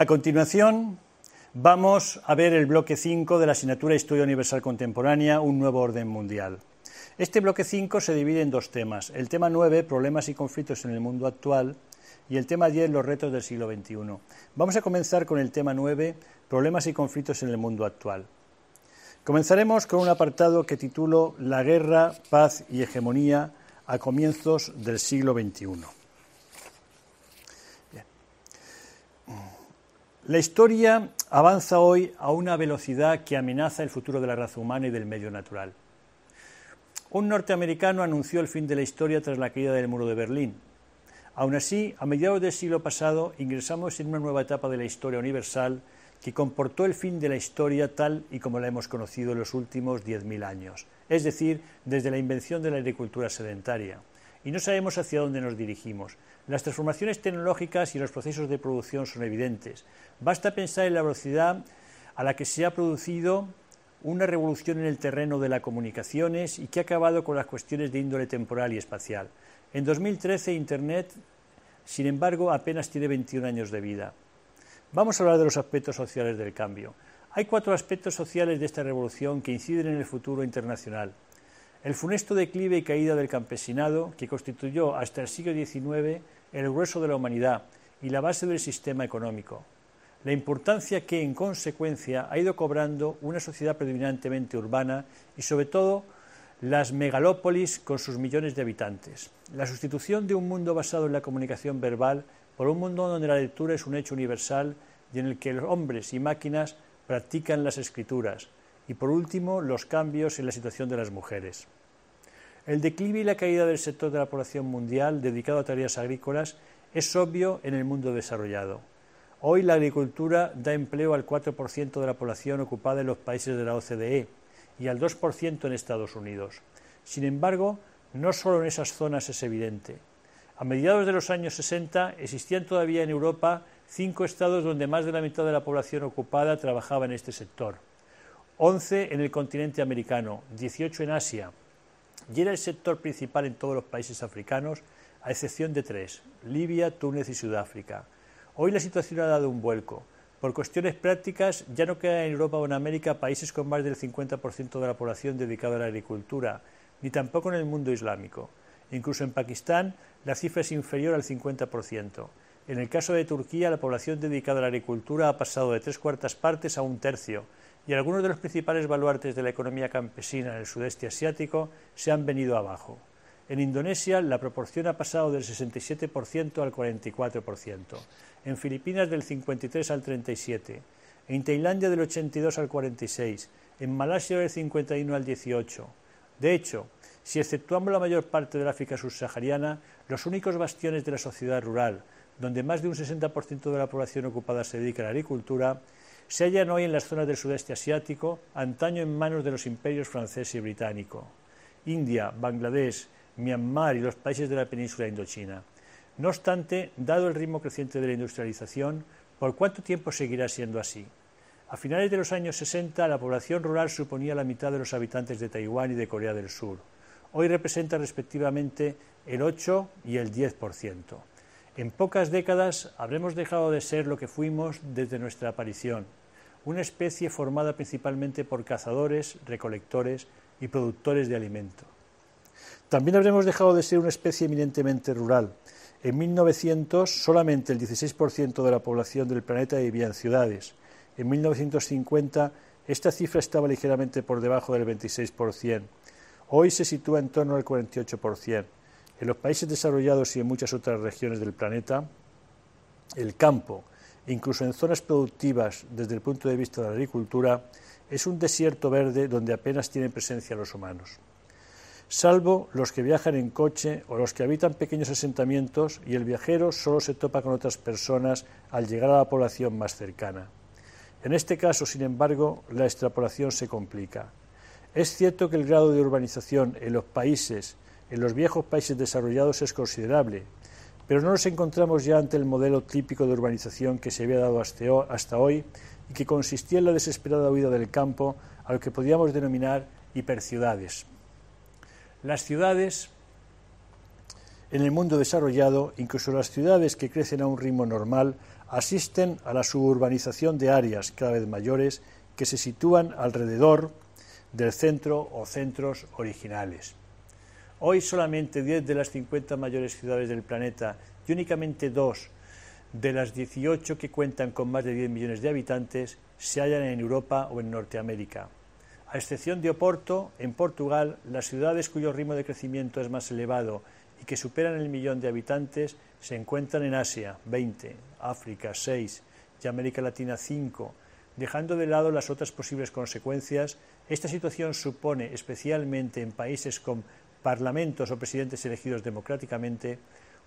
A continuación, vamos a ver el bloque 5 de la asignatura Historia Universal Contemporánea, un nuevo orden mundial. Este bloque 5 se divide en dos temas. El tema 9, problemas y conflictos en el mundo actual, y el tema 10, los retos del siglo XXI. Vamos a comenzar con el tema 9, problemas y conflictos en el mundo actual. Comenzaremos con un apartado que titulo La guerra, paz y hegemonía a comienzos del siglo XXI. La historia avanza hoy a una velocidad que amenaza el futuro de la raza humana y del medio natural. Un norteamericano anunció el fin de la historia tras la caída del muro de Berlín. Aún así, a mediados del siglo pasado ingresamos en una nueva etapa de la historia universal que comportó el fin de la historia tal y como la hemos conocido en los últimos 10.000 años, es decir, desde la invención de la agricultura sedentaria. Y no sabemos hacia dónde nos dirigimos. Las transformaciones tecnológicas y los procesos de producción son evidentes. Basta pensar en la velocidad a la que se ha producido una revolución en el terreno de las comunicaciones y que ha acabado con las cuestiones de índole temporal y espacial. En 2013 Internet, sin embargo, apenas tiene 21 años de vida. Vamos a hablar de los aspectos sociales del cambio. Hay cuatro aspectos sociales de esta revolución que inciden en el futuro internacional. El funesto declive y caída del campesinado, que constituyó hasta el siglo XIX el grueso de la humanidad y la base del sistema económico. La importancia que, en consecuencia, ha ido cobrando una sociedad predominantemente urbana y, sobre todo, las megalópolis con sus millones de habitantes. La sustitución de un mundo basado en la comunicación verbal por un mundo donde la lectura es un hecho universal y en el que los hombres y máquinas practican las escrituras. Y por último, los cambios en la situación de las mujeres. El declive y la caída del sector de la población mundial dedicado a tareas agrícolas es obvio en el mundo desarrollado. Hoy la agricultura da empleo al 4% de la población ocupada en los países de la OCDE y al 2% en Estados Unidos. Sin embargo, no solo en esas zonas es evidente. A mediados de los años 60 existían todavía en Europa cinco estados donde más de la mitad de la población ocupada trabajaba en este sector. Once en el continente americano, 18 en Asia, y era el sector principal en todos los países africanos, a excepción de tres, Libia, Túnez y Sudáfrica. Hoy la situación ha dado un vuelco. Por cuestiones prácticas, ya no quedan en Europa o en América países con más del 50% de la población dedicada a la agricultura, ni tampoco en el mundo islámico. Incluso en Pakistán la cifra es inferior al 50%. En el caso de Turquía, la población dedicada a la agricultura ha pasado de tres cuartas partes a un tercio, y algunos de los principales baluartes de la economía campesina en el sudeste asiático se han venido abajo. En Indonesia la proporción ha pasado del 67% al 44%, en Filipinas del 53 al 37, en Tailandia del 82 al 46, en Malasia del 51 al 18. De hecho, si exceptuamos la mayor parte del África subsahariana, los únicos bastiones de la sociedad rural, donde más de un 60% de la población ocupada se dedica a la agricultura, se hallan hoy en las zonas del sudeste asiático, antaño en manos de los imperios francés y británico, India, Bangladesh, Myanmar y los países de la península indochina. No obstante, dado el ritmo creciente de la industrialización, ¿por cuánto tiempo seguirá siendo así? A finales de los años 60, la población rural suponía la mitad de los habitantes de Taiwán y de Corea del Sur hoy representa respectivamente el 8 y el 10%. En pocas décadas habremos dejado de ser lo que fuimos desde nuestra aparición, una especie formada principalmente por cazadores, recolectores y productores de alimento. También habremos dejado de ser una especie eminentemente rural. En 1900 solamente el 16% de la población del planeta vivía en ciudades. En 1950 esta cifra estaba ligeramente por debajo del 26%. Hoy se sitúa en torno al 48%. En los países desarrollados y en muchas otras regiones del planeta, el campo, incluso en zonas productivas desde el punto de vista de la agricultura, es un desierto verde donde apenas tienen presencia los humanos. Salvo los que viajan en coche o los que habitan pequeños asentamientos y el viajero solo se topa con otras personas al llegar a la población más cercana. En este caso, sin embargo, la extrapolación se complica. Es cierto que el grado de urbanización en los países, en los viejos países desarrollados es considerable, pero no nos encontramos ya ante el modelo típico de urbanización que se había dado hasta hoy y que consistía en la desesperada huida del campo a lo que podríamos denominar hiperciudades. Las ciudades en el mundo desarrollado, incluso las ciudades que crecen a un ritmo normal, asisten a la suburbanización de áreas cada vez mayores que se sitúan alrededor del centro o centros originales. Hoy solamente 10 de las 50 mayores ciudades del planeta y únicamente dos de las 18 que cuentan con más de 10 millones de habitantes se hallan en Europa o en Norteamérica. A excepción de Oporto, en Portugal, las ciudades cuyo ritmo de crecimiento es más elevado y que superan el millón de habitantes se encuentran en Asia, 20, África, 6 y América Latina, 5. Dejando de lado las otras posibles consecuencias, esta situación supone, especialmente en países con parlamentos o presidentes elegidos democráticamente,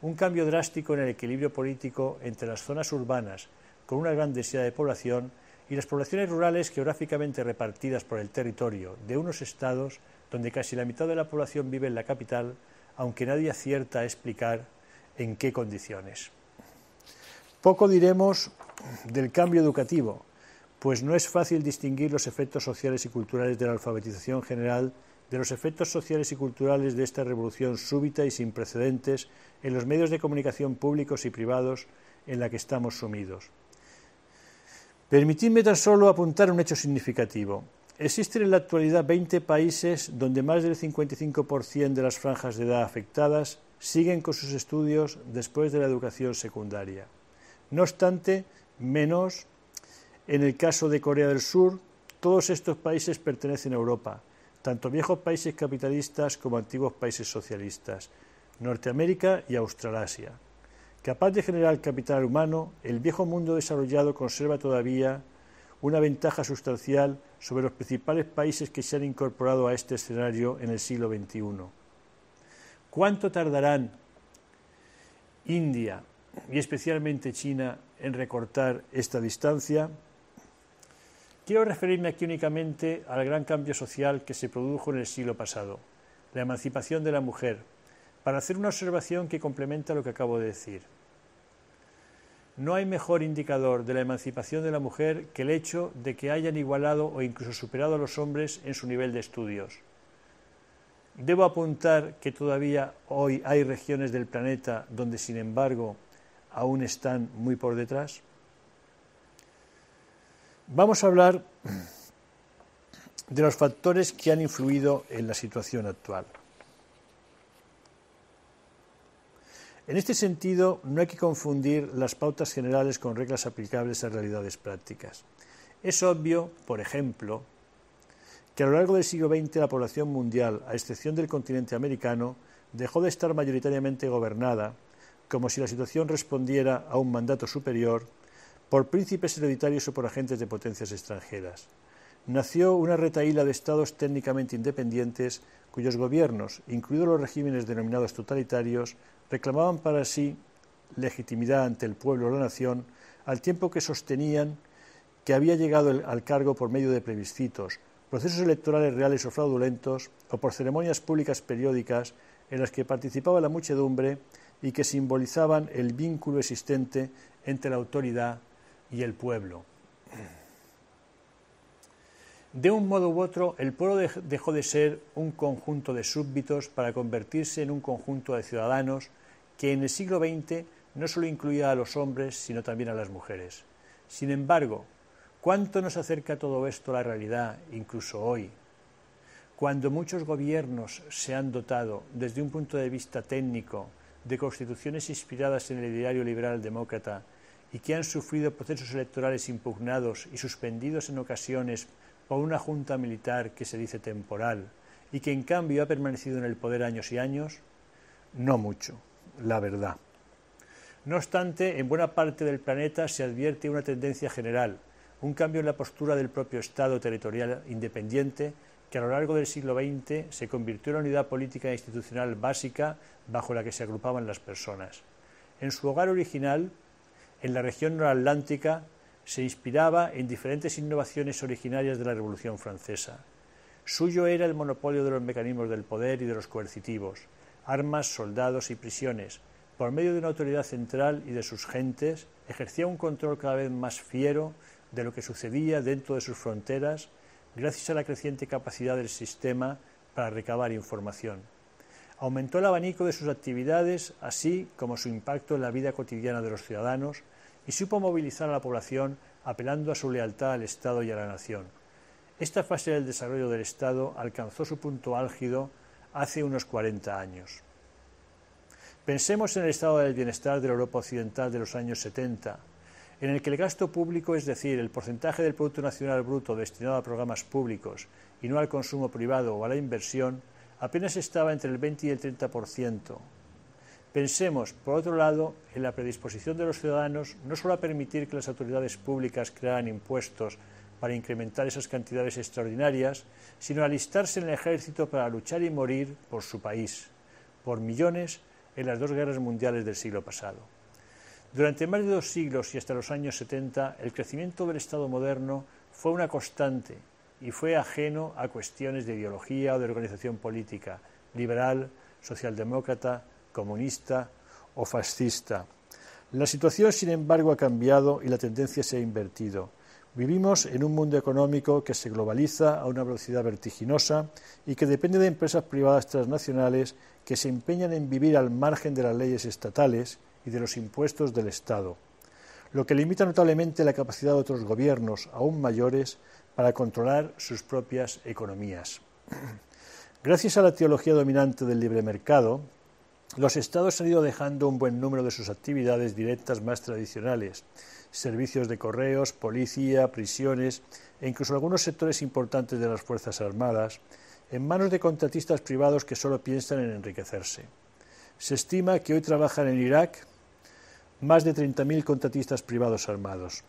un cambio drástico en el equilibrio político entre las zonas urbanas, con una gran densidad de población, y las poblaciones rurales geográficamente repartidas por el territorio de unos estados donde casi la mitad de la población vive en la capital, aunque nadie acierta a explicar en qué condiciones. Poco diremos del cambio educativo, pues no es fácil distinguir los efectos sociales y culturales de la alfabetización general de los efectos sociales y culturales de esta revolución súbita y sin precedentes en los medios de comunicación públicos y privados en la que estamos sumidos. Permitidme tan solo apuntar un hecho significativo. Existen en la actualidad 20 países donde más del 55% de las franjas de edad afectadas siguen con sus estudios después de la educación secundaria. No obstante, menos en el caso de Corea del Sur, todos estos países pertenecen a Europa, tanto viejos países capitalistas como antiguos países socialistas, Norteamérica y Australasia. Capaz de generar capital humano, el viejo mundo desarrollado conserva todavía una ventaja sustancial sobre los principales países que se han incorporado a este escenario en el siglo XXI. ¿Cuánto tardarán India y especialmente China en recortar esta distancia? Quiero referirme aquí únicamente al gran cambio social que se produjo en el siglo pasado, la emancipación de la mujer, para hacer una observación que complementa lo que acabo de decir. No hay mejor indicador de la emancipación de la mujer que el hecho de que hayan igualado o incluso superado a los hombres en su nivel de estudios. Debo apuntar que todavía hoy hay regiones del planeta donde, sin embargo, aún están muy por detrás. Vamos a hablar de los factores que han influido en la situación actual. En este sentido, no hay que confundir las pautas generales con reglas aplicables a realidades prácticas. Es obvio, por ejemplo, que a lo largo del siglo XX la población mundial, a excepción del continente americano, dejó de estar mayoritariamente gobernada, como si la situación respondiera a un mandato superior, por príncipes hereditarios o por agentes de potencias extranjeras. Nació una retaíla de estados técnicamente independientes cuyos gobiernos, incluidos los regímenes denominados totalitarios, reclamaban para sí legitimidad ante el pueblo o la nación, al tiempo que sostenían que había llegado al cargo por medio de plebiscitos, procesos electorales reales o fraudulentos, o por ceremonias públicas periódicas en las que participaba la muchedumbre y que simbolizaban el vínculo existente entre la autoridad y el pueblo. De un modo u otro, el pueblo dejó de ser un conjunto de súbditos para convertirse en un conjunto de ciudadanos que en el siglo XX no solo incluía a los hombres, sino también a las mujeres. Sin embargo, ¿cuánto nos acerca todo esto a la realidad, incluso hoy? Cuando muchos gobiernos se han dotado, desde un punto de vista técnico, de constituciones inspiradas en el ideario liberal demócrata y que han sufrido procesos electorales impugnados y suspendidos en ocasiones por una junta militar que se dice temporal y que en cambio ha permanecido en el poder años y años? No mucho la verdad. No obstante, en buena parte del planeta se advierte una tendencia general, un cambio en la postura del propio Estado territorial independiente que a lo largo del siglo XX se convirtió en la unidad política e institucional básica bajo la que se agrupaban las personas. En su hogar original, en la región noratlántica, se inspiraba en diferentes innovaciones originarias de la Revolución Francesa. Suyo era el monopolio de los mecanismos del poder y de los coercitivos, armas, soldados y prisiones, por medio de una autoridad central y de sus gentes, ejercía un control cada vez más fiero de lo que sucedía dentro de sus fronteras, gracias a la creciente capacidad del sistema para recabar información. Aumentó el abanico de sus actividades, así como su impacto en la vida cotidiana de los ciudadanos, y supo movilizar a la población apelando a su lealtad al Estado y a la nación. Esta fase del desarrollo del Estado alcanzó su punto álgido hace unos 40 años. Pensemos en el estado del bienestar de la Europa occidental de los años 70, en el que el gasto público, es decir, el porcentaje del Producto Nacional Bruto destinado a programas públicos y no al consumo privado o a la inversión, apenas estaba entre el 20 y el 30%. Pensemos, por otro lado, en la predisposición de los ciudadanos no solo a permitir que las autoridades públicas crearan impuestos para incrementar esas cantidades extraordinarias, sino a alistarse en el ejército para luchar y morir por su país, por millones en las dos guerras mundiales del siglo pasado. Durante más de dos siglos y hasta los años 70, el crecimiento del Estado moderno fue una constante y fue ajeno a cuestiones de ideología o de organización política, liberal, socialdemócrata, comunista o fascista. La situación, sin embargo, ha cambiado y la tendencia se ha invertido. Vivimos en un mundo económico que se globaliza a una velocidad vertiginosa y que depende de empresas privadas transnacionales que se empeñan en vivir al margen de las leyes estatales y de los impuestos del Estado, lo que limita notablemente la capacidad de otros gobiernos, aún mayores, para controlar sus propias economías. Gracias a la teología dominante del libre mercado, los estados han ido dejando un buen número de sus actividades directas más tradicionales, servicios de correos, policía, prisiones e incluso algunos sectores importantes de las Fuerzas Armadas, en manos de contratistas privados que solo piensan en enriquecerse. Se estima que hoy trabajan en Irak más de 30.000 contratistas privados armados.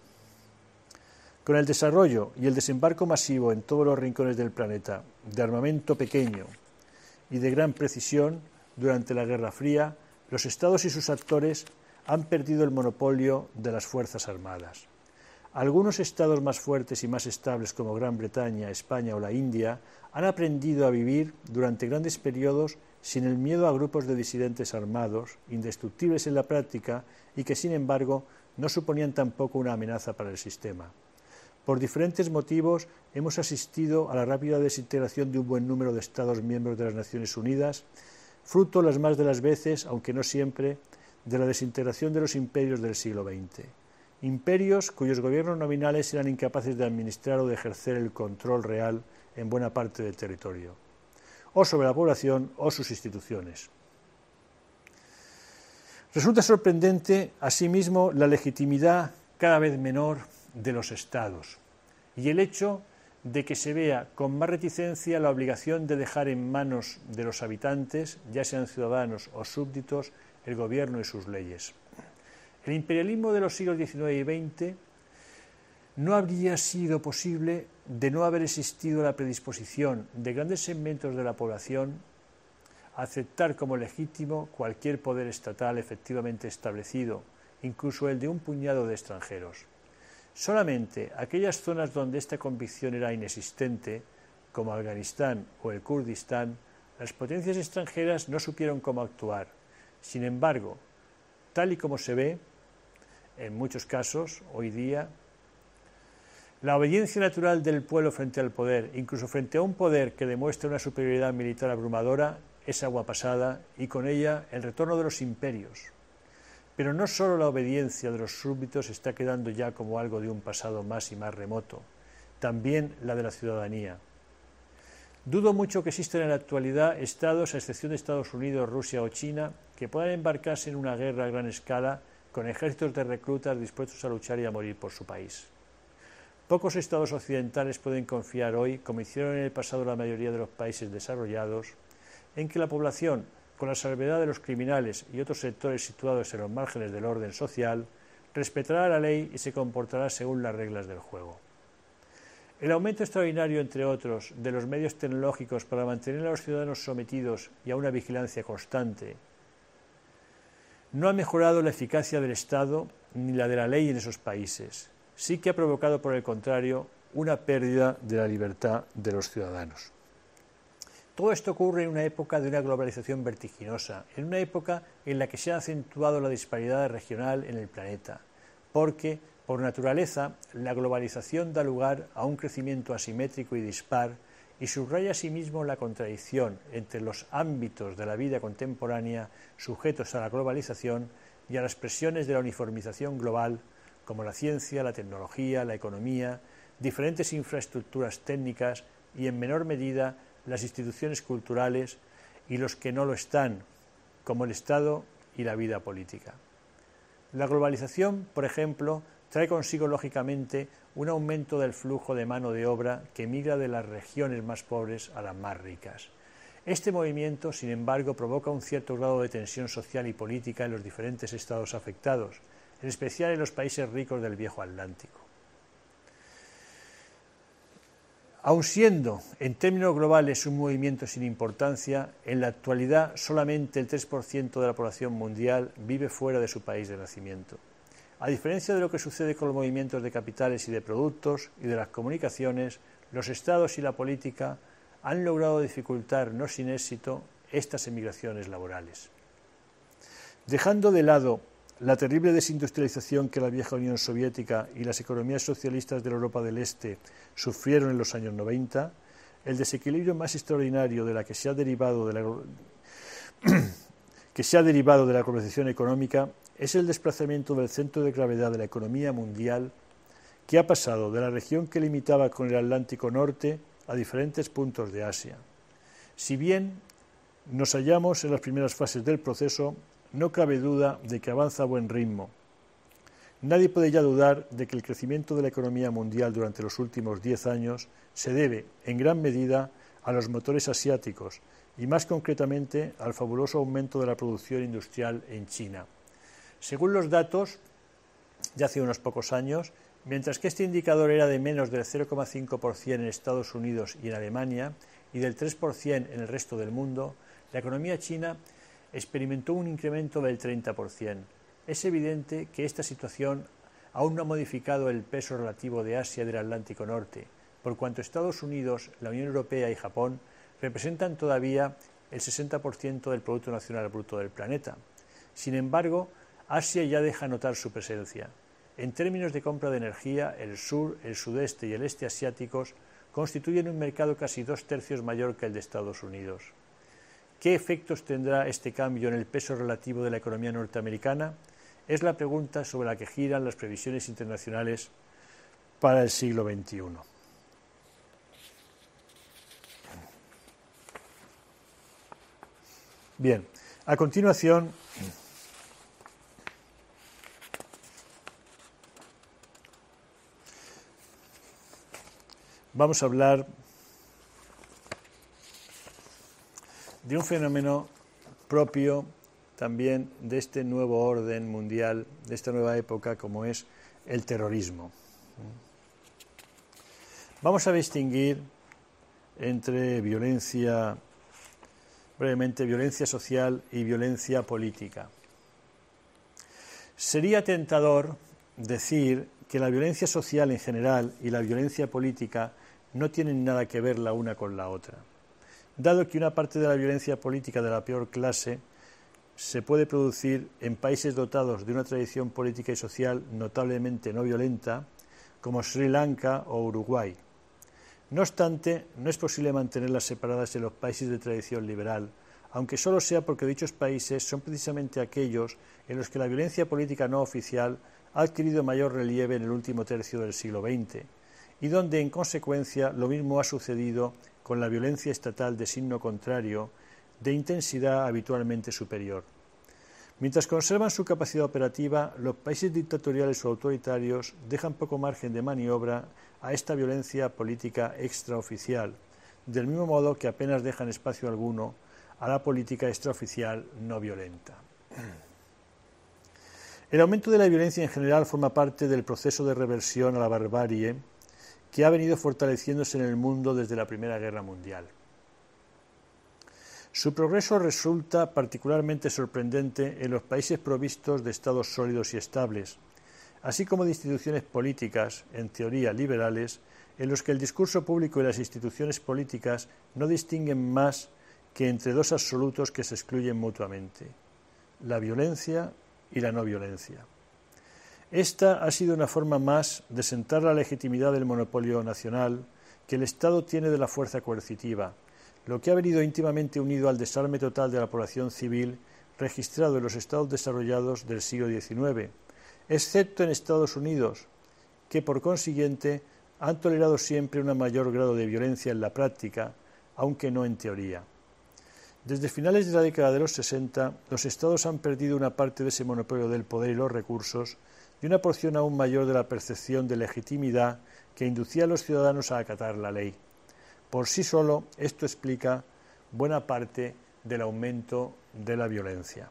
Con el desarrollo y el desembarco masivo en todos los rincones del planeta de armamento pequeño y de gran precisión durante la Guerra Fría, los Estados y sus actores han perdido el monopolio de las Fuerzas Armadas. Algunos estados más fuertes y más estables como Gran Bretaña, España o la India han aprendido a vivir durante grandes periodos sin el miedo a grupos de disidentes armados, indestructibles en la práctica y que, sin embargo, no suponían tampoco una amenaza para el sistema. Por diferentes motivos hemos asistido a la rápida desintegración de un buen número de Estados miembros de las Naciones Unidas, fruto las más de las veces, aunque no siempre, de la desintegración de los imperios del siglo XX imperios cuyos gobiernos nominales eran incapaces de administrar o de ejercer el control real en buena parte del territorio, o sobre la población o sus instituciones. Resulta sorprendente, asimismo, la legitimidad cada vez menor de los estados y el hecho de que se vea con más reticencia la obligación de dejar en manos de los habitantes, ya sean ciudadanos o súbditos, el gobierno y sus leyes. El imperialismo de los siglos XIX y XX no habría sido posible de no haber existido la predisposición de grandes segmentos de la población a aceptar como legítimo cualquier poder estatal efectivamente establecido, incluso el de un puñado de extranjeros. Solamente aquellas zonas donde esta convicción era inexistente, como Afganistán o el Kurdistán, las potencias extranjeras no supieron cómo actuar. Sin embargo, tal y como se ve, en muchos casos, hoy día, la obediencia natural del pueblo frente al poder, incluso frente a un poder que demuestra una superioridad militar abrumadora, es agua pasada y con ella el retorno de los imperios. Pero no solo la obediencia de los súbditos está quedando ya como algo de un pasado más y más remoto, también la de la ciudadanía. Dudo mucho que existan en la actualidad estados, a excepción de Estados Unidos, Rusia o China, que puedan embarcarse en una guerra a gran escala con ejércitos de reclutas dispuestos a luchar y a morir por su país. Pocos estados occidentales pueden confiar hoy, como hicieron en el pasado la mayoría de los países desarrollados, en que la población, con la salvedad de los criminales y otros sectores situados en los márgenes del orden social, respetará la ley y se comportará según las reglas del juego. El aumento extraordinario, entre otros, de los medios tecnológicos para mantener a los ciudadanos sometidos y a una vigilancia constante no ha mejorado la eficacia del Estado ni la de la ley en esos países. Sí que ha provocado, por el contrario, una pérdida de la libertad de los ciudadanos. Todo esto ocurre en una época de una globalización vertiginosa, en una época en la que se ha acentuado la disparidad regional en el planeta, porque, por naturaleza, la globalización da lugar a un crecimiento asimétrico y dispar y subraya asimismo la contradicción entre los ámbitos de la vida contemporánea sujetos a la globalización y a las presiones de la uniformización global, como la ciencia, la tecnología, la economía, diferentes infraestructuras técnicas y, en menor medida, las instituciones culturales y los que no lo están, como el Estado y la vida política. La globalización, por ejemplo, trae consigo lógicamente un aumento del flujo de mano de obra que migra de las regiones más pobres a las más ricas. Este movimiento, sin embargo, provoca un cierto grado de tensión social y política en los diferentes estados afectados, en especial en los países ricos del viejo Atlántico. Aun siendo, en términos globales, un movimiento sin importancia, en la actualidad solamente el 3% de la población mundial vive fuera de su país de nacimiento. A diferencia de lo que sucede con los movimientos de capitales y de productos y de las comunicaciones, los estados y la política han logrado dificultar, no sin éxito, estas emigraciones laborales. Dejando de lado la terrible desindustrialización que la vieja Unión Soviética y las economías socialistas de la Europa del Este sufrieron en los años 90, el desequilibrio más extraordinario de la que se ha derivado de la, que se ha derivado de la globalización económica es el desplazamiento del centro de gravedad de la economía mundial que ha pasado de la región que limitaba con el Atlántico Norte a diferentes puntos de Asia. Si bien nos hallamos en las primeras fases del proceso, no cabe duda de que avanza a buen ritmo. Nadie puede ya dudar de que el crecimiento de la economía mundial durante los últimos diez años se debe, en gran medida, a los motores asiáticos y, más concretamente, al fabuloso aumento de la producción industrial en China. Según los datos de hace unos pocos años, mientras que este indicador era de menos del 0,5% en Estados Unidos y en Alemania y del 3% en el resto del mundo, la economía china experimentó un incremento del 30%. Es evidente que esta situación aún no ha modificado el peso relativo de Asia del Atlántico Norte, por cuanto Estados Unidos, la Unión Europea y Japón representan todavía el 60% del Producto Nacional Bruto del planeta. Sin embargo, Asia ya deja notar su presencia. En términos de compra de energía, el sur, el sudeste y el este asiáticos constituyen un mercado casi dos tercios mayor que el de Estados Unidos. ¿Qué efectos tendrá este cambio en el peso relativo de la economía norteamericana? Es la pregunta sobre la que giran las previsiones internacionales para el siglo XXI. Bien, a continuación vamos a hablar de un fenómeno propio también de este nuevo orden mundial, de esta nueva época, como es el terrorismo. Vamos a distinguir entre violencia, brevemente, violencia social y violencia política. Sería tentador decir que la violencia social en general y la violencia política no tienen nada que ver la una con la otra. Dado que una parte de la violencia política de la peor clase se puede producir en países dotados de una tradición política y social notablemente no violenta, como Sri Lanka o Uruguay. No obstante, no es posible mantenerlas separadas en los países de tradición liberal, aunque solo sea porque dichos países son precisamente aquellos en los que la violencia política no oficial ha adquirido mayor relieve en el último tercio del siglo XX y donde, en consecuencia, lo mismo ha sucedido con la violencia estatal de signo contrario, de intensidad habitualmente superior. Mientras conservan su capacidad operativa, los países dictatoriales o autoritarios dejan poco margen de maniobra a esta violencia política extraoficial, del mismo modo que apenas dejan espacio alguno a la política extraoficial no violenta. El aumento de la violencia en general forma parte del proceso de reversión a la barbarie que ha venido fortaleciéndose en el mundo desde la Primera Guerra Mundial. Su progreso resulta particularmente sorprendente en los países provistos de estados sólidos y estables, así como de instituciones políticas, en teoría liberales, en los que el discurso público y las instituciones políticas no distinguen más que entre dos absolutos que se excluyen mutuamente, la violencia y la no violencia. Esta ha sido una forma más de sentar la legitimidad del monopolio nacional que el Estado tiene de la fuerza coercitiva, lo que ha venido íntimamente unido al desarme total de la población civil registrado en los estados desarrollados del siglo XIX, excepto en Estados Unidos, que por consiguiente han tolerado siempre un mayor grado de violencia en la práctica, aunque no en teoría. Desde finales de la década de los 60, los estados han perdido una parte de ese monopolio del poder y los recursos y una porción aún mayor de la percepción de legitimidad que inducía a los ciudadanos a acatar la ley. Por sí solo, esto explica buena parte del aumento de la violencia.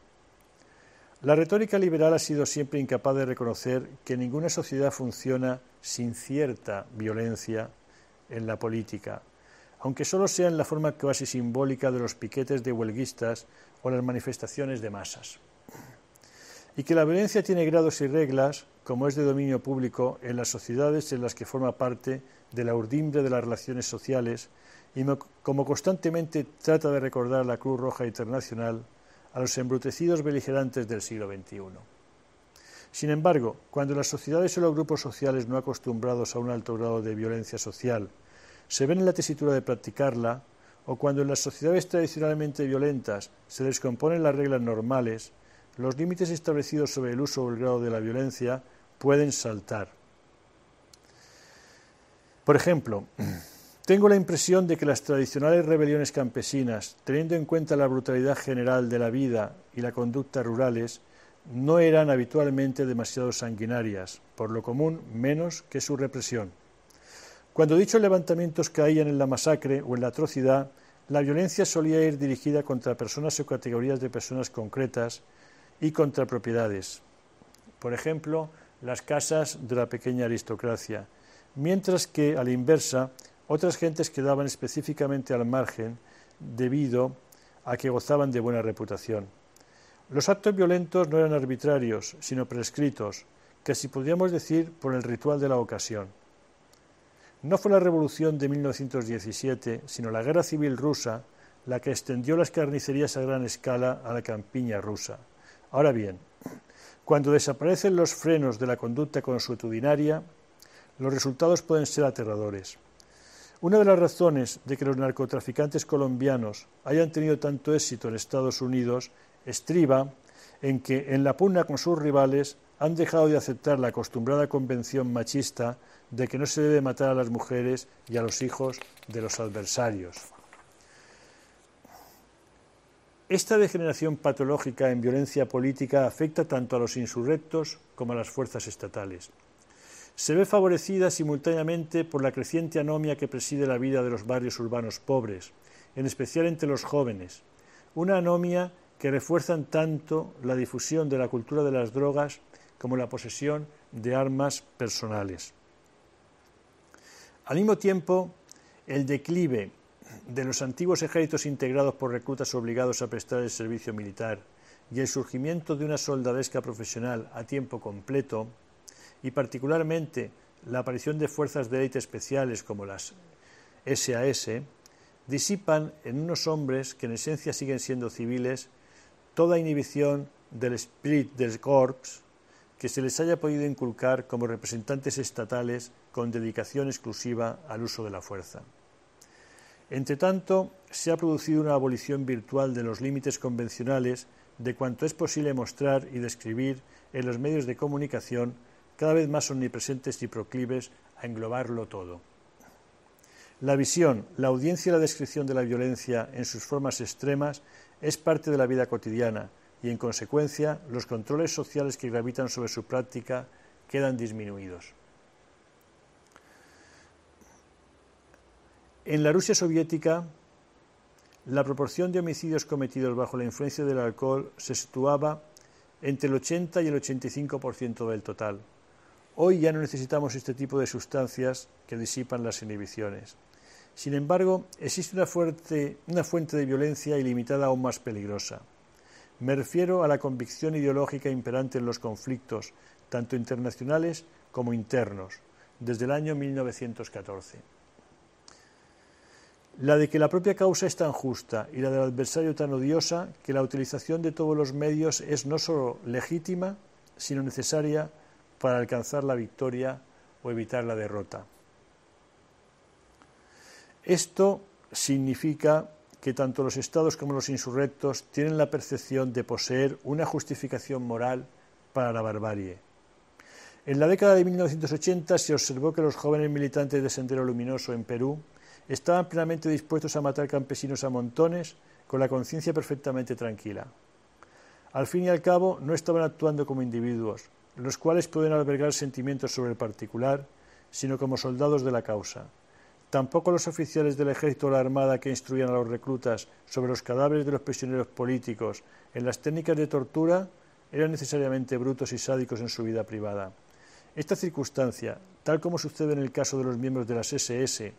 La retórica liberal ha sido siempre incapaz de reconocer que ninguna sociedad funciona sin cierta violencia en la política, aunque solo sea en la forma casi simbólica de los piquetes de huelguistas o las manifestaciones de masas. Y que la violencia tiene grados y reglas, como es de dominio público en las sociedades en las que forma parte de la urdimbre de las relaciones sociales y como constantemente trata de recordar la Cruz Roja Internacional a los embrutecidos beligerantes del siglo XXI. Sin embargo, cuando las sociedades o los grupos sociales no acostumbrados a un alto grado de violencia social se ven en la tesitura de practicarla, o cuando en las sociedades tradicionalmente violentas se descomponen las reglas normales, los límites establecidos sobre el uso o el grado de la violencia pueden saltar. Por ejemplo, tengo la impresión de que las tradicionales rebeliones campesinas, teniendo en cuenta la brutalidad general de la vida y la conducta rurales, no eran habitualmente demasiado sanguinarias, por lo común menos que su represión. Cuando dichos levantamientos caían en la masacre o en la atrocidad, la violencia solía ir dirigida contra personas o categorías de personas concretas y contra propiedades. Por ejemplo, las casas de la pequeña aristocracia, mientras que, a la inversa, otras gentes quedaban específicamente al margen debido a que gozaban de buena reputación. Los actos violentos no eran arbitrarios, sino prescritos, casi podríamos decir por el ritual de la ocasión. No fue la revolución de 1917, sino la guerra civil rusa la que extendió las carnicerías a gran escala a la campiña rusa. Ahora bien, cuando desaparecen los frenos de la conducta consuetudinaria, los resultados pueden ser aterradores. Una de las razones de que los narcotraficantes colombianos hayan tenido tanto éxito en Estados Unidos estriba en que, en la pugna con sus rivales, han dejado de aceptar la acostumbrada convención machista de que no se debe matar a las mujeres y a los hijos de los adversarios. Esta degeneración patológica en violencia política afecta tanto a los insurrectos como a las fuerzas estatales. Se ve favorecida simultáneamente por la creciente anomia que preside la vida de los barrios urbanos pobres, en especial entre los jóvenes, una anomia que refuerzan tanto la difusión de la cultura de las drogas como la posesión de armas personales. Al mismo tiempo, el declive de los antiguos ejércitos integrados por reclutas obligados a prestar el servicio militar y el surgimiento de una soldadesca profesional a tiempo completo, y particularmente la aparición de fuerzas de élite especiales como las SAS, disipan en unos hombres que en esencia siguen siendo civiles toda inhibición del espíritu del corps que se les haya podido inculcar como representantes estatales con dedicación exclusiva al uso de la fuerza. Entre tanto, se ha producido una abolición virtual de los límites convencionales de cuanto es posible mostrar y describir en los medios de comunicación cada vez más omnipresentes y proclives a englobarlo todo. La visión, la audiencia y la descripción de la violencia en sus formas extremas es parte de la vida cotidiana y, en consecuencia, los controles sociales que gravitan sobre su práctica quedan disminuidos. En la Rusia soviética, la proporción de homicidios cometidos bajo la influencia del alcohol se situaba entre el 80 y el 85% del total. Hoy ya no necesitamos este tipo de sustancias que disipan las inhibiciones. Sin embargo, existe una, fuente de violencia ilimitada aún más peligrosa. Me refiero a la convicción ideológica imperante en los conflictos, tanto internacionales como internos, desde el año 1914. La de que la propia causa es tan justa y la del adversario tan odiosa que la utilización de todos los medios es no solo legítima, sino necesaria para alcanzar la victoria o evitar la derrota. Esto significa que tanto los estados como los insurrectos tienen la percepción de poseer una justificación moral para la barbarie. En la década de 1980 se observó que los jóvenes militantes de Sendero Luminoso en Perú estaban plenamente dispuestos a matar campesinos a montones con la conciencia perfectamente tranquila. Al fin y al cabo, no estaban actuando como individuos, los cuales pueden albergar sentimientos sobre el particular, sino como soldados de la causa. Tampoco los oficiales del ejército o la armada que instruían a los reclutas sobre los cadáveres de los prisioneros políticos en las técnicas de tortura eran necesariamente brutos y sádicos en su vida privada. Esta circunstancia, tal como sucede en el caso de los miembros de las SS,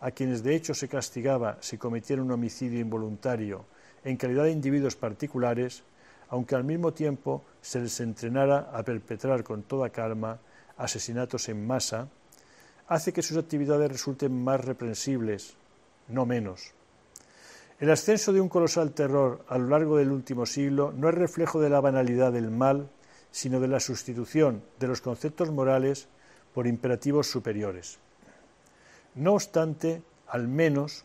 a quienes de hecho se castigaba si cometieran un homicidio involuntario en calidad de individuos particulares, aunque al mismo tiempo se les entrenara a perpetrar con toda calma asesinatos en masa, hace que sus actividades resulten más reprensibles, no menos. El ascenso de un colosal terror a lo largo del último siglo no es reflejo de la banalidad del mal, sino de la sustitución de los conceptos morales por imperativos superiores. No obstante, al menos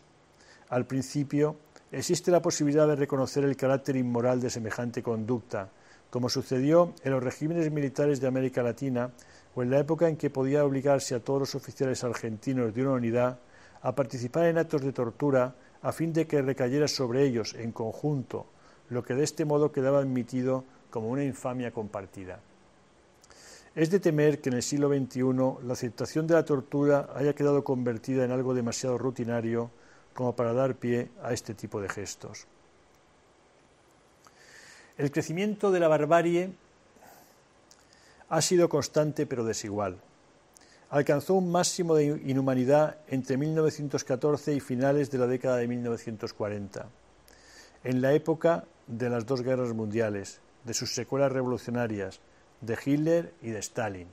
al principio, existe la posibilidad de reconocer el carácter inmoral de semejante conducta, como sucedió en los regímenes militares de América Latina o en la época en que podía obligarse a todos los oficiales argentinos de una unidad a participar en actos de tortura a fin de que recayera sobre ellos en conjunto, lo que de este modo quedaba admitido como una infamia compartida. Es de temer que en el siglo XXI la aceptación de la tortura haya quedado convertida en algo demasiado rutinario como para dar pie a este tipo de gestos. El crecimiento de la barbarie ha sido constante pero desigual. Alcanzó un máximo de inhumanidad entre 1914 y finales de la década de 1940, en la época de las dos guerras mundiales, de sus secuelas revolucionarias, de Hitler y de Stalin.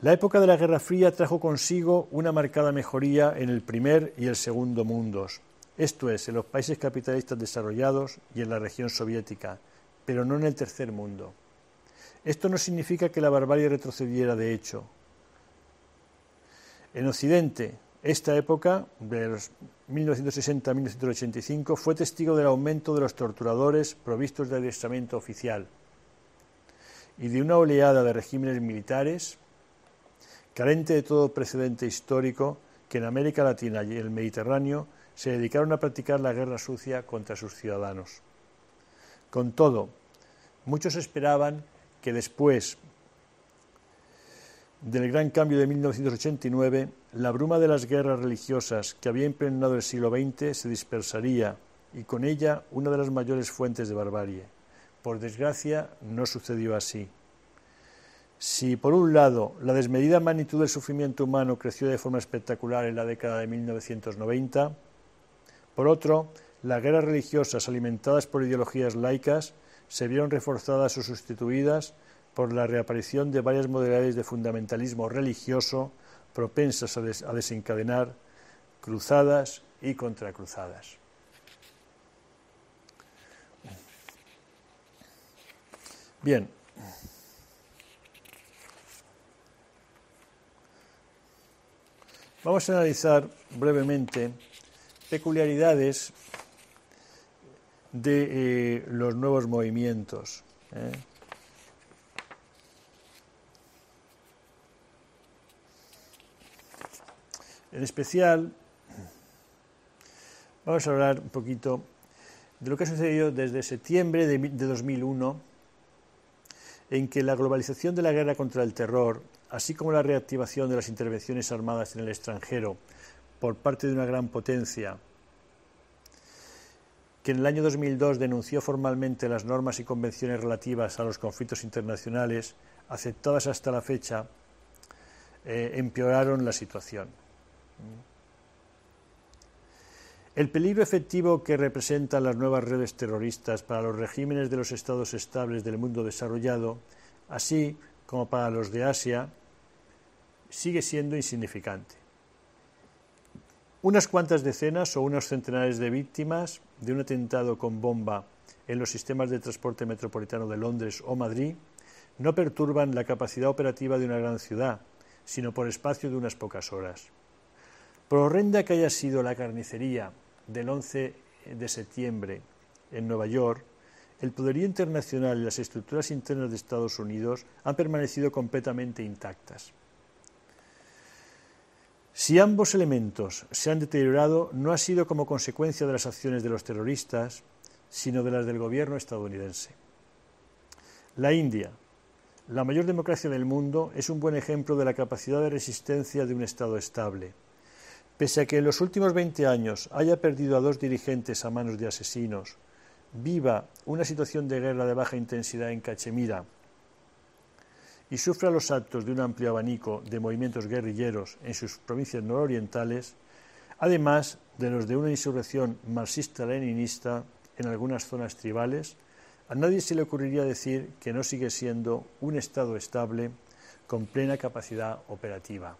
La época de la Guerra Fría trajo consigo una marcada mejoría en el primer y el segundo mundos, esto es, en los países capitalistas desarrollados y en la región soviética, pero no en el tercer mundo. Esto no significa que la barbarie retrocediera de hecho. En Occidente, esta época, de los 1960 1985, fue testigo del aumento de los torturadores provistos de adiestramiento oficial y de una oleada de regímenes militares carente de todo precedente histórico que en América Latina y el Mediterráneo se dedicaron a practicar la guerra sucia contra sus ciudadanos. Con todo, muchos esperaban que después del gran cambio de 1989, la bruma de las guerras religiosas que había impregnado el siglo XX se dispersaría y con ella una de las mayores fuentes de barbarie. Por desgracia, no sucedió así. Si, por un lado, la desmedida magnitud del sufrimiento humano creció de forma espectacular en la década de 1990, por otro, las guerras religiosas alimentadas por ideologías laicas se vieron reforzadas o sustituidas por la reaparición de varias modalidades de fundamentalismo religioso propensas a, desencadenar cruzadas y contracruzadas. Bien. Vamos a analizar brevemente peculiaridades de eh, los nuevos movimientos. ¿eh? En especial, vamos a hablar un poquito de lo que ha sucedido desde septiembre de 2001, en que la globalización de la guerra contra el terror, así como la reactivación de las intervenciones armadas en el extranjero, por parte de una gran potencia que en el año 2002 denunció formalmente las normas y convenciones relativas a los conflictos internacionales, aceptadas hasta la fecha, eh, empeoraron la situación. El peligro efectivo que representan las nuevas redes terroristas para los regímenes de los estados estables del mundo desarrollado, así como para los de Asia, sigue siendo insignificante. Unas cuantas decenas o unos centenares de víctimas de un atentado con bomba en los sistemas de transporte metropolitano de Londres o Madrid no perturban la capacidad operativa de una gran ciudad, sino por espacio de unas pocas horas. Por horrenda que haya sido la carnicería del 11 de septiembre en Nueva York, el poderío internacional y las estructuras internas de Estados Unidos han permanecido completamente intactas. Si ambos elementos se han deteriorado, no ha sido como consecuencia de las acciones de los terroristas, sino de las del gobierno estadounidense. La India, la mayor democracia del mundo, es un buen ejemplo de la capacidad de resistencia de un Estado estable. Pese a que en los últimos 20 años haya perdido a dos dirigentes a manos de asesinos, viva una situación de guerra de baja intensidad en Cachemira y sufra los actos de un amplio abanico de movimientos guerrilleros en sus provincias nororientales, además de los de una insurrección marxista-leninista en algunas zonas tribales, a nadie se le ocurriría decir que no sigue siendo un Estado estable con plena capacidad operativa.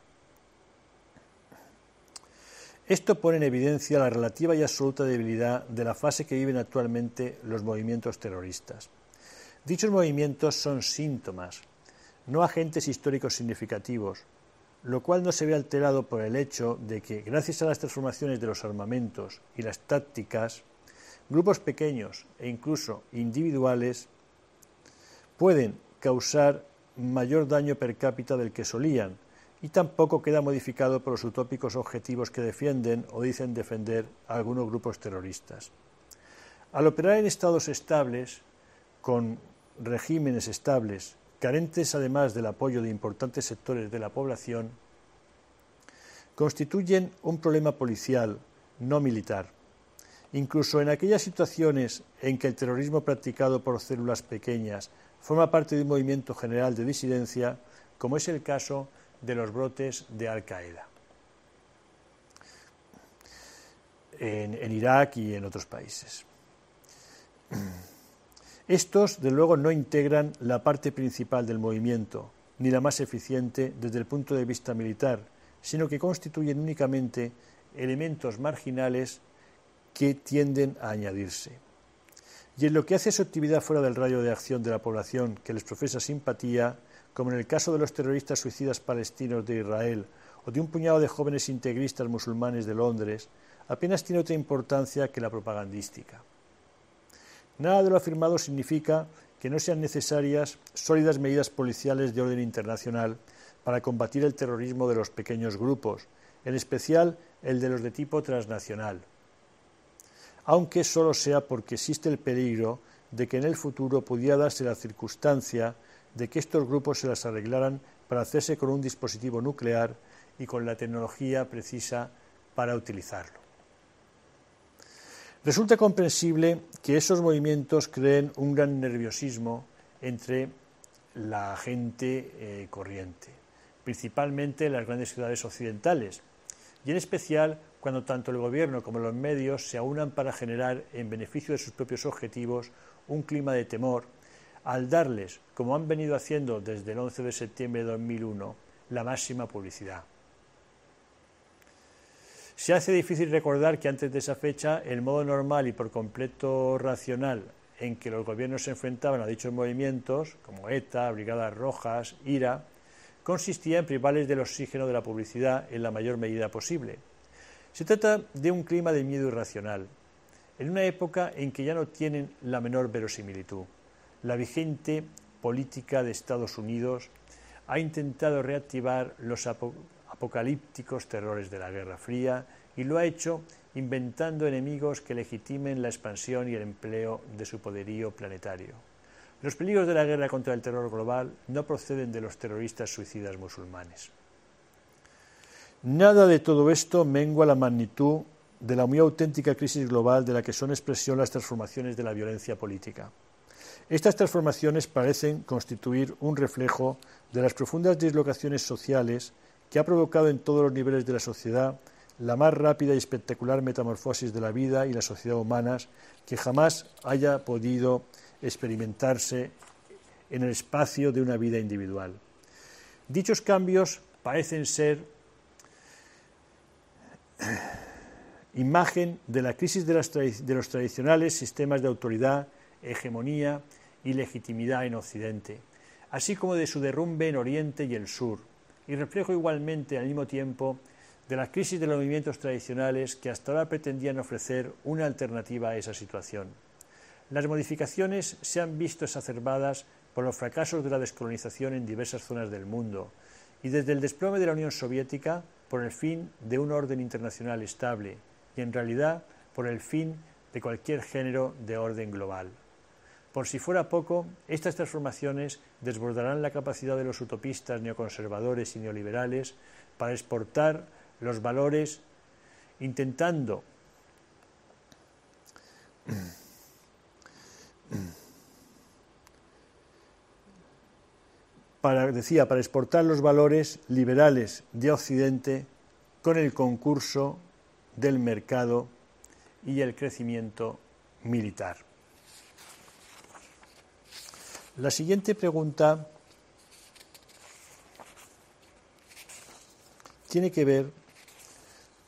Esto pone en evidencia la relativa y absoluta debilidad de la fase que viven actualmente los movimientos terroristas. Dichos movimientos son síntomas, no agentes históricos significativos, lo cual no se ve alterado por el hecho de que, gracias a las transformaciones de los armamentos y las tácticas, grupos pequeños e incluso individuales pueden causar mayor daño per cápita del que solían, y tampoco queda modificado por los utópicos objetivos que defienden o dicen defender algunos grupos terroristas. Al operar en estados estables, con regímenes estables, carentes además del apoyo de importantes sectores de la población, constituyen un problema policial, no militar. Incluso en aquellas situaciones en que el terrorismo practicado por células pequeñas forma parte de un movimiento general de disidencia, como es el caso de los brotes de Al-Qaeda en, Irak y en otros países. Estos, de luego, no integran la parte principal del movimiento, ni la más eficiente desde el punto de vista militar, sino que constituyen únicamente elementos marginales que tienden a añadirse. Y en lo que hace su actividad fuera del radio de acción de la población que les profesa simpatía, como en el caso de los terroristas suicidas palestinos de Israel o de un puñado de jóvenes integristas musulmanes de Londres, apenas tiene otra importancia que la propagandística. Nada de lo afirmado significa que no sean necesarias sólidas medidas policiales de orden internacional para combatir el terrorismo de los pequeños grupos, en especial el de los de tipo transnacional, aunque solo sea porque existe el peligro de que en el futuro pudiera darse la circunstancia de que estos grupos se las arreglaran para hacerse con un dispositivo nuclear y con la tecnología precisa para utilizarlo. Resulta comprensible que esos movimientos creen un gran nerviosismo entre la gente eh, corriente, principalmente en las grandes ciudades occidentales, y en especial cuando tanto el gobierno como los medios se aunan para generar, en beneficio de sus propios objetivos, un clima de temor al darles, como han venido haciendo desde el 11 de septiembre de 2001, la máxima publicidad. Se hace difícil recordar que antes de esa fecha el modo normal y por completo racional en que los gobiernos se enfrentaban a dichos movimientos, como ETA, Brigadas Rojas, IRA, consistía en privarles del oxígeno de la publicidad en la mayor medida posible. Se trata de un clima de miedo irracional, en una época en que ya no tienen la menor verosimilitud. La vigente política de Estados Unidos ha intentado reactivar los apocalípticos terrores de la Guerra Fría y lo ha hecho inventando enemigos que legitimen la expansión y el empleo de su poderío planetario. Los peligros de la guerra contra el terror global no proceden de los terroristas suicidas musulmanes. Nada de todo esto mengua la magnitud de la muy auténtica crisis global de la que son expresión las transformaciones de la violencia política. Estas transformaciones parecen constituir un reflejo de las profundas dislocaciones sociales que ha provocado en todos los niveles de la sociedad la más rápida y espectacular metamorfosis de la vida y la sociedad humanas que jamás haya podido experimentarse en el espacio de una vida individual. Dichos cambios parecen ser imagen de la crisis de, de los tradicionales sistemas de autoridad, hegemonía y legitimidad en Occidente, así como de su derrumbe en Oriente y el Sur, y reflejo igualmente al mismo tiempo de las crisis de los movimientos tradicionales que hasta ahora pretendían ofrecer una alternativa a esa situación. Las modificaciones se han visto exacerbadas por los fracasos de la descolonización en diversas zonas del mundo y desde el desplome de la Unión Soviética por el fin de un orden internacional estable y en realidad por el fin de cualquier género de orden global. Por si fuera poco, estas transformaciones desbordarán la capacidad de los utopistas neoconservadores y neoliberales para exportar los valores intentando decía, para exportar los valores liberales de Occidente con el concurso del mercado y el crecimiento militar. La siguiente pregunta tiene que ver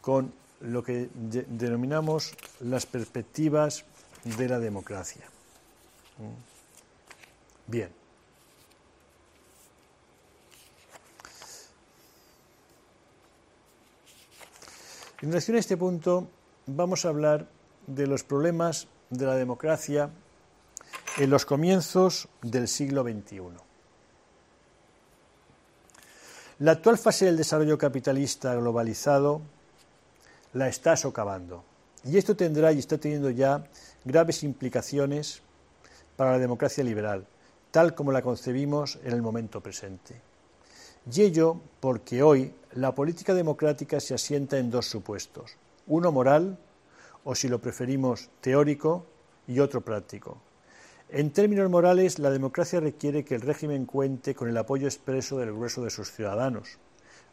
con lo que denominamos las perspectivas de la democracia. ¿Mm? Bien. En relación a este punto, vamos a hablar de los problemas de la democracia en los comienzos del siglo XXI. La actual fase del desarrollo capitalista globalizado la está socavando. Y esto tendrá y está teniendo ya graves implicaciones para la democracia liberal, tal como la concebimos en el momento presente. Y ello porque hoy la política democrática se asienta en dos supuestos, uno moral, o si lo preferimos, teórico, y otro práctico. En términos morales, la democracia requiere que el régimen cuente con el apoyo expreso del grueso de sus ciudadanos,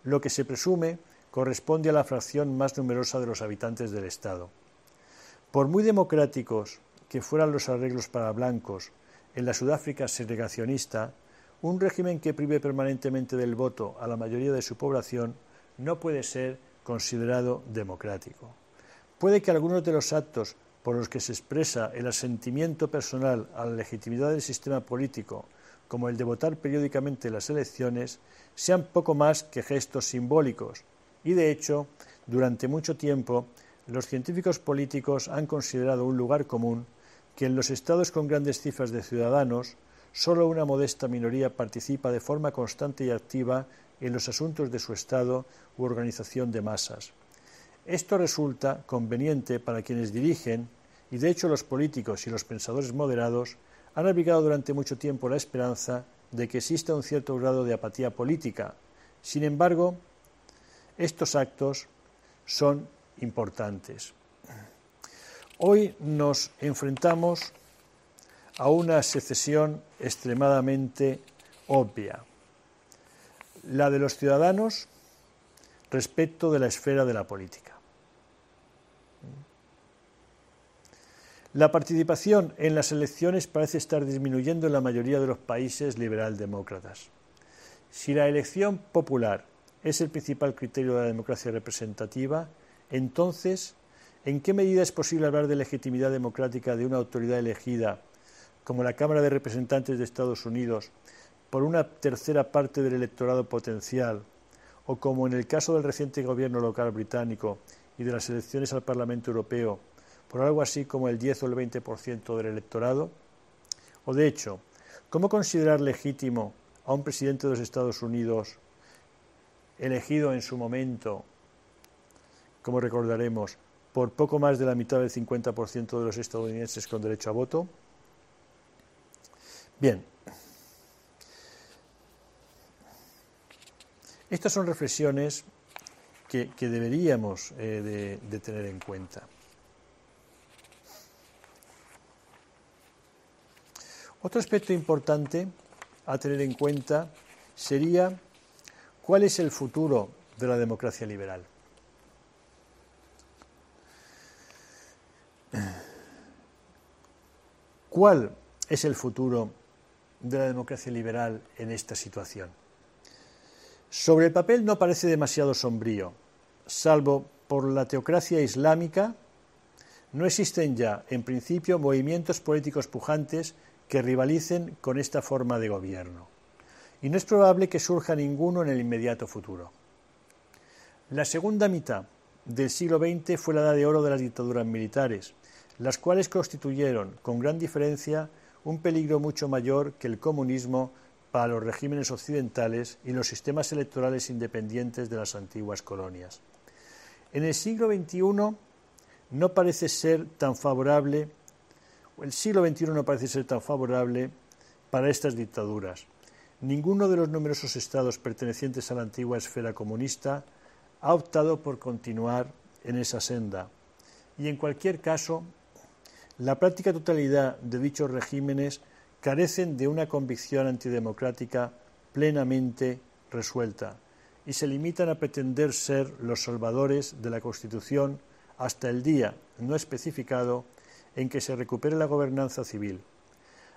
lo que se presume corresponde a la fracción más numerosa de los habitantes del Estado. Por muy democráticos que fueran los arreglos para blancos en la Sudáfrica segregacionista, un régimen que prive permanentemente del voto a la mayoría de su población no puede ser considerado democrático. Puede que algunos de los actos por los que se expresa el asentimiento personal a la legitimidad del sistema político, como el de votar periódicamente en las elecciones, sean poco más que gestos simbólicos, y de hecho, durante mucho tiempo, los científicos políticos han considerado un lugar común que en los estados con grandes cifras de ciudadanos, solo una modesta minoría participa de forma constante y activa en los asuntos de su estado u organización de masas. Esto resulta conveniente para quienes dirigen, y de hecho los políticos y los pensadores moderados han abrigado durante mucho tiempo la esperanza de que exista un cierto grado de apatía política. Sin embargo, estos actos son importantes. Hoy nos enfrentamos a una secesión extremadamente obvia, la de los ciudadanos respecto de la esfera de la política. La participación en las elecciones parece estar disminuyendo en la mayoría de los países liberal-demócratas. Si la elección popular es el principal criterio de la democracia representativa, entonces, ¿en qué medida es posible hablar de legitimidad democrática de una autoridad elegida como la Cámara de Representantes de Estados Unidos por una tercera parte del electorado potencial, o como en el caso del reciente gobierno local británico y de las elecciones al Parlamento Europeo, por algo así como el 10 o el 20% del electorado? O de hecho, ¿cómo considerar legítimo a un presidente de los Estados Unidos elegido en su momento, como recordaremos, por poco más de la mitad del 50% de los estadounidenses con derecho a voto? Bien. Estas son reflexiones que, deberíamos eh, de tener en cuenta. Otro aspecto importante a tener en cuenta sería ¿Cuál es el futuro de la democracia liberal? ¿Cuál es el futuro de la democracia liberal en esta situación? Sobre el papel no parece demasiado sombrío, salvo por la teocracia islámica, no existen ya, en principio, movimientos políticos pujantes que rivalicen con esta forma de gobierno y no es probable que surja ninguno en el inmediato futuro. La segunda mitad del siglo XX fue la edad de oro de las dictaduras militares, las cuales constituyeron, con gran diferencia, un peligro mucho mayor que el comunismo para los regímenes occidentales y los sistemas electorales independientes de las antiguas colonias. En el siglo XXI no parece ser tan favorable, el siglo XXI no parece ser tan favorable para estas dictaduras. Ninguno de los numerosos estados pertenecientes a la antigua esfera comunista ha optado por continuar en esa senda. Y en cualquier caso, la práctica totalidad de dichos regímenes carecen de una convicción antidemocrática plenamente resuelta y se limitan a pretender ser los salvadores de la Constitución hasta el día no especificado en que se recupere la gobernanza civil.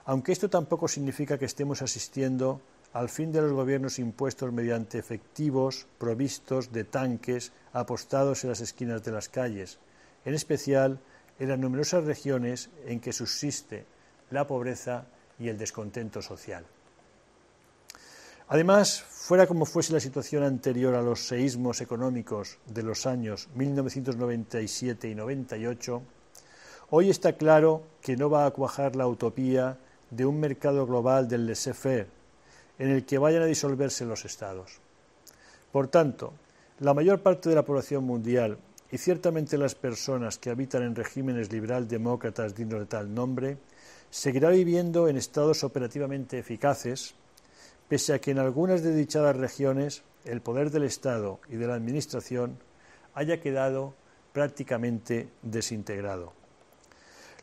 Aunque esto tampoco significa que estemos asistiendo al fin de los gobiernos impuestos mediante efectivos provistos de tanques apostados en las esquinas de las calles, en especial en las numerosas regiones en que subsiste la pobreza y el descontento social. Además, fuera como fuese la situación anterior a los seísmos económicos de los años 1997 y 98, hoy está claro que no va a cuajar la utopía de un mercado global del laissez-faire en el que vayan a disolverse los estados. Por tanto, la mayor parte de la población mundial y ciertamente las personas que habitan en regímenes liberal demócratas dignos de tal nombre seguirá viviendo en estados operativamente eficaces, pese a que en algunas dedichadas regiones el poder del Estado y de la Administración haya quedado prácticamente desintegrado.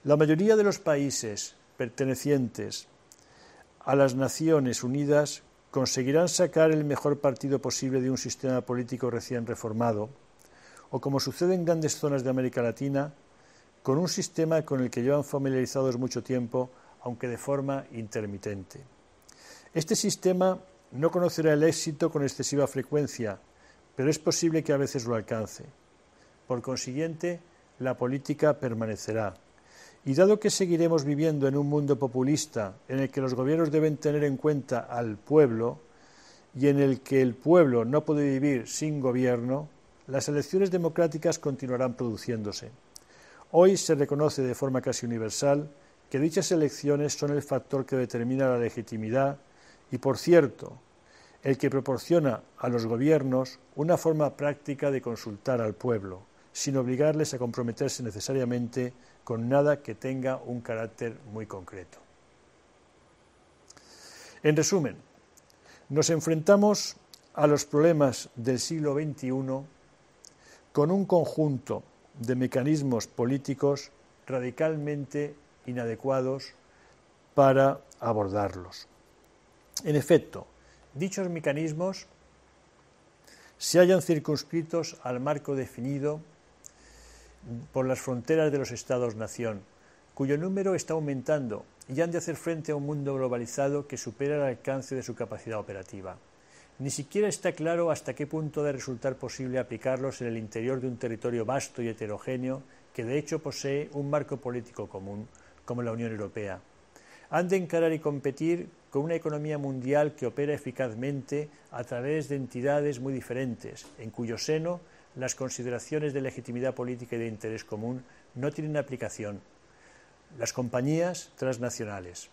La mayoría de los países pertenecientes a las Naciones Unidas conseguirán sacar el mejor partido posible de un sistema político recién reformado, o como sucede en grandes zonas de América Latina, con un sistema con el que llevan familiarizados mucho tiempo, aunque de forma intermitente. Este sistema no conocerá el éxito con excesiva frecuencia, pero es posible que a veces lo alcance. Por consiguiente, la política permanecerá. Y dado que seguiremos viviendo en un mundo populista en el que los gobiernos deben tener en cuenta al pueblo y en el que el pueblo no puede vivir sin gobierno, las elecciones democráticas continuarán produciéndose. Hoy se reconoce de forma casi universal que dichas elecciones son el factor que determina la legitimidad y, por cierto, el que proporciona a los gobiernos una forma práctica de consultar al pueblo, sin obligarles a comprometerse necesariamente con nada que tenga un carácter muy concreto. En resumen, nos enfrentamos a los problemas del siglo XXI con un conjunto de mecanismos políticos radicalmente inadecuados para abordarlos. En efecto, dichos mecanismos se hallan circunscritos al marco definido por las fronteras de los Estados-nación, cuyo número está aumentando y han de hacer frente a un mundo globalizado que supera el alcance de su capacidad operativa. Ni siquiera está claro hasta qué punto debe resultar posible aplicarlos en el interior de un territorio vasto y heterogéneo que de hecho posee un marco político común, como la Unión Europea. Han de encarar y competir con una economía mundial que opera eficazmente a través de entidades muy diferentes, en cuyo seno las consideraciones de legitimidad política y de interés común no tienen aplicación. Las compañías transnacionales.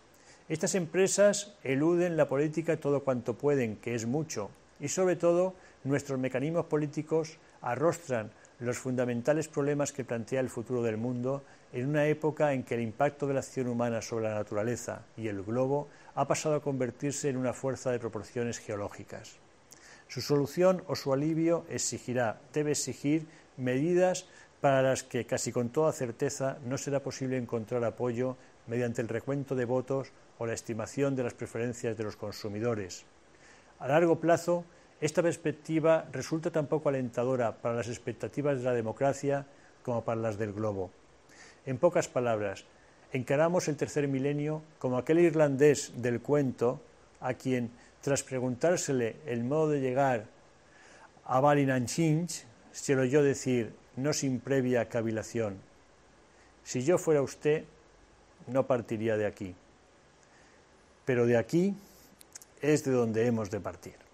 Estas empresas eluden la política todo cuanto pueden, que es mucho, y sobre todo nuestros mecanismos políticos arrostran los fundamentales problemas que plantea el futuro del mundo en una época en que el impacto de la acción humana sobre la naturaleza y el globo ha pasado a convertirse en una fuerza de proporciones geológicas. Su solución o su alivio exigirá, debe exigir medidas para las que casi con toda certeza no será posible encontrar apoyo mediante el recuento de votos o la estimación de las preferencias de los consumidores. A largo plazo, esta perspectiva resulta tan poco alentadora para las expectativas de la democracia como para las del globo. En pocas palabras, encaramos el tercer milenio como aquel irlandés del cuento a quien, tras preguntársele el modo de llegar a Ballynanchinch, se lo oyó decir, no sin previa cavilación, si yo fuera usted, no partiría de aquí pero de aquí es de donde hemos de partir.